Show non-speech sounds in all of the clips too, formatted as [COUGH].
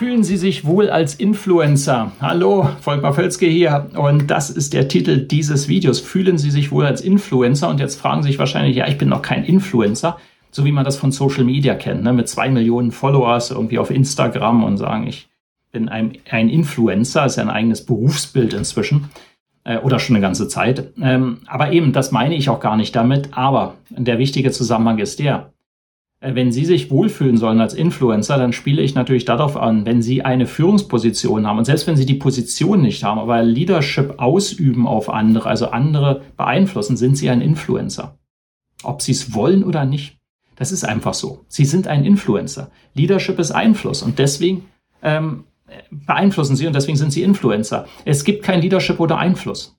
Fühlen Sie sich wohl als Influencer? Hallo, Volkmar Völzke hier und das ist der Titel dieses Videos. Fühlen Sie sich wohl als Influencer? Und jetzt fragen Sie sich wahrscheinlich, ja, ich bin noch kein Influencer, so wie man das von Social Media kennt, ne? mit zwei Millionen Followers irgendwie auf Instagram und sagen, ich bin ein, ein Influencer, ist ja ein eigenes Berufsbild inzwischen äh, oder schon eine ganze Zeit. Ähm, aber eben, das meine ich auch gar nicht damit. Aber der wichtige Zusammenhang ist der, wenn Sie sich wohlfühlen sollen als Influencer, dann spiele ich natürlich darauf an, wenn Sie eine Führungsposition haben und selbst wenn Sie die Position nicht haben, aber Leadership ausüben auf andere, also andere beeinflussen, sind Sie ein Influencer. Ob Sie es wollen oder nicht, das ist einfach so. Sie sind ein Influencer. Leadership ist Einfluss und deswegen ähm, beeinflussen Sie und deswegen sind Sie Influencer. Es gibt kein Leadership ohne Einfluss.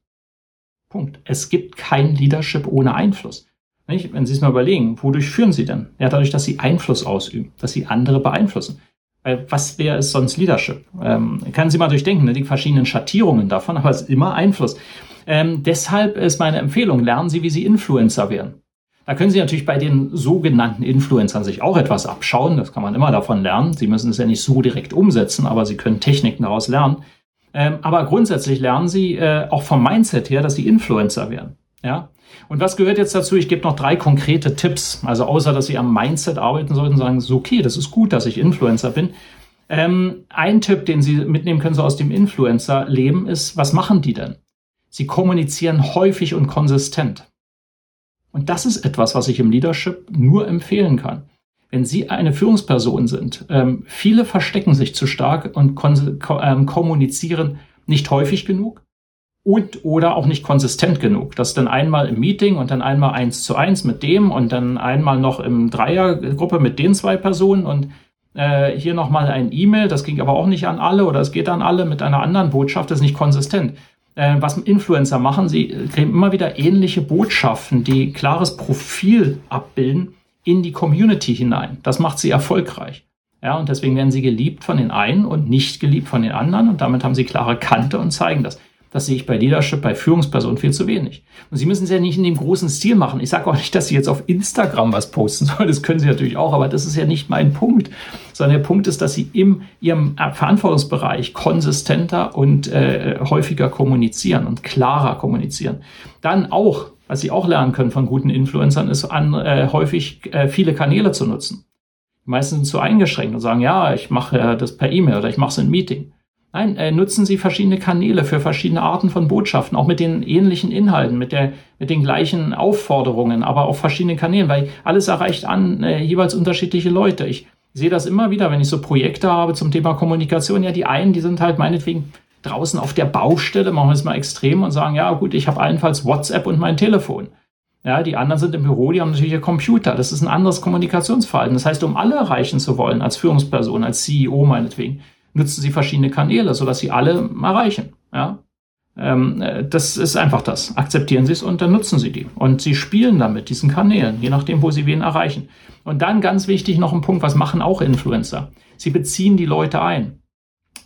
Punkt. Es gibt kein Leadership ohne Einfluss. Nicht? Wenn Sie es mal überlegen, wodurch führen Sie denn? Ja, dadurch, dass Sie Einfluss ausüben, dass Sie andere beeinflussen. Weil was wäre es sonst Leadership? Ähm, kann Sie mal durchdenken, ne? die verschiedenen Schattierungen davon, [LAUGHS] aber es ist immer Einfluss. Ähm, deshalb ist meine Empfehlung, lernen Sie, wie Sie Influencer werden. Da können Sie natürlich bei den sogenannten Influencern sich auch etwas abschauen. Das kann man immer davon lernen. Sie müssen es ja nicht so direkt umsetzen, aber Sie können Techniken daraus lernen. Ähm, aber grundsätzlich lernen Sie äh, auch vom Mindset her, dass Sie Influencer werden. Ja. Und was gehört jetzt dazu? Ich gebe noch drei konkrete Tipps. Also außer, dass Sie am Mindset arbeiten sollten, sagen, so okay, das ist gut, dass ich Influencer bin. Ähm, ein Tipp, den Sie mitnehmen können, so aus dem Influencer-Leben, ist, was machen die denn? Sie kommunizieren häufig und konsistent. Und das ist etwas, was ich im Leadership nur empfehlen kann. Wenn Sie eine Führungsperson sind, ähm, viele verstecken sich zu stark und ähm, kommunizieren nicht häufig genug und oder auch nicht konsistent genug. Das dann einmal im Meeting und dann einmal eins zu eins mit dem und dann einmal noch im Dreiergruppe mit den zwei Personen und äh, hier nochmal ein E-Mail, das ging aber auch nicht an alle oder es geht an alle mit einer anderen Botschaft, das ist nicht konsistent. Äh, was Influencer machen, sie kriegen immer wieder ähnliche Botschaften, die klares Profil abbilden in die Community hinein. Das macht sie erfolgreich. Ja, und deswegen werden sie geliebt von den einen und nicht geliebt von den anderen und damit haben sie klare Kante und zeigen das. Das sehe ich bei Leadership, bei Führungspersonen viel zu wenig. Und Sie müssen es ja nicht in dem großen Stil machen. Ich sage auch nicht, dass Sie jetzt auf Instagram was posten sollen. Das können Sie natürlich auch, aber das ist ja nicht mein Punkt. Sondern der Punkt ist, dass Sie in Ihrem Verantwortungsbereich konsistenter und äh, häufiger kommunizieren und klarer kommunizieren. Dann auch, was Sie auch lernen können von guten Influencern, ist an äh, häufig äh, viele Kanäle zu nutzen. Die meisten sind zu eingeschränkt und sagen, ja, ich mache das per E-Mail oder ich mache es in Meeting. Nein, äh, nutzen Sie verschiedene Kanäle für verschiedene Arten von Botschaften, auch mit den ähnlichen Inhalten, mit, der, mit den gleichen Aufforderungen, aber auf verschiedenen Kanälen, weil alles erreicht an äh, jeweils unterschiedliche Leute. Ich sehe das immer wieder, wenn ich so Projekte habe zum Thema Kommunikation. Ja, die einen, die sind halt meinetwegen draußen auf der Baustelle, machen wir es mal extrem und sagen, ja gut, ich habe allenfalls WhatsApp und mein Telefon. Ja, die anderen sind im Büro, die haben natürlich ihr Computer. Das ist ein anderes Kommunikationsverhalten. Das heißt, um alle erreichen zu wollen, als Führungsperson, als CEO meinetwegen, nutzen sie verschiedene Kanäle, sodass sie alle erreichen. Ja? Ähm, äh, das ist einfach das. Akzeptieren Sie es und dann nutzen Sie die. Und Sie spielen damit, diesen Kanälen, je nachdem, wo Sie wen erreichen. Und dann ganz wichtig noch ein Punkt, was machen auch Influencer? Sie beziehen die Leute ein.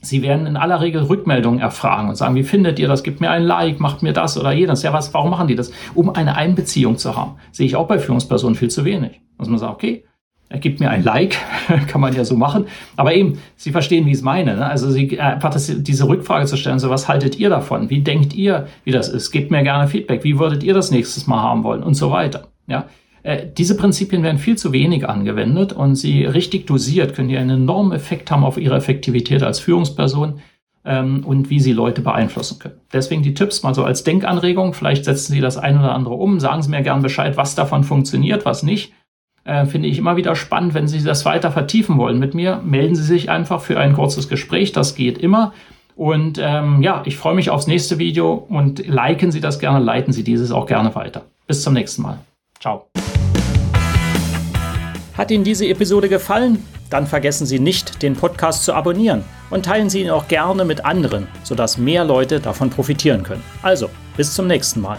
Sie werden in aller Regel Rückmeldungen erfragen und sagen, wie findet ihr das? Gebt mir ein Like, macht mir das oder jenes. Ja, was, warum machen die das? Um eine Einbeziehung zu haben. Sehe ich auch bei Führungspersonen viel zu wenig. Dass man sagt, okay, er gibt mir ein Like, [LAUGHS] kann man ja so machen. Aber eben, Sie verstehen, wie ich es meine. Ne? Also Sie, einfach das, diese Rückfrage zu stellen, so was haltet ihr davon? Wie denkt ihr, wie das ist? Gebt mir gerne Feedback. Wie würdet ihr das nächstes Mal haben wollen? Und so weiter. Ja, äh, diese Prinzipien werden viel zu wenig angewendet und sie richtig dosiert können die einen enormen Effekt haben auf ihre Effektivität als Führungsperson ähm, und wie sie Leute beeinflussen können. Deswegen die Tipps mal so als Denkanregung. Vielleicht setzen Sie das ein oder andere um. Sagen Sie mir gern Bescheid, was davon funktioniert, was nicht äh, finde ich immer wieder spannend. Wenn Sie das weiter vertiefen wollen mit mir, melden Sie sich einfach für ein kurzes Gespräch. Das geht immer. Und ähm, ja, ich freue mich aufs nächste Video und liken Sie das gerne, leiten Sie dieses auch gerne weiter. Bis zum nächsten Mal. Ciao. Hat Ihnen diese Episode gefallen? Dann vergessen Sie nicht, den Podcast zu abonnieren und teilen Sie ihn auch gerne mit anderen, sodass mehr Leute davon profitieren können. Also, bis zum nächsten Mal.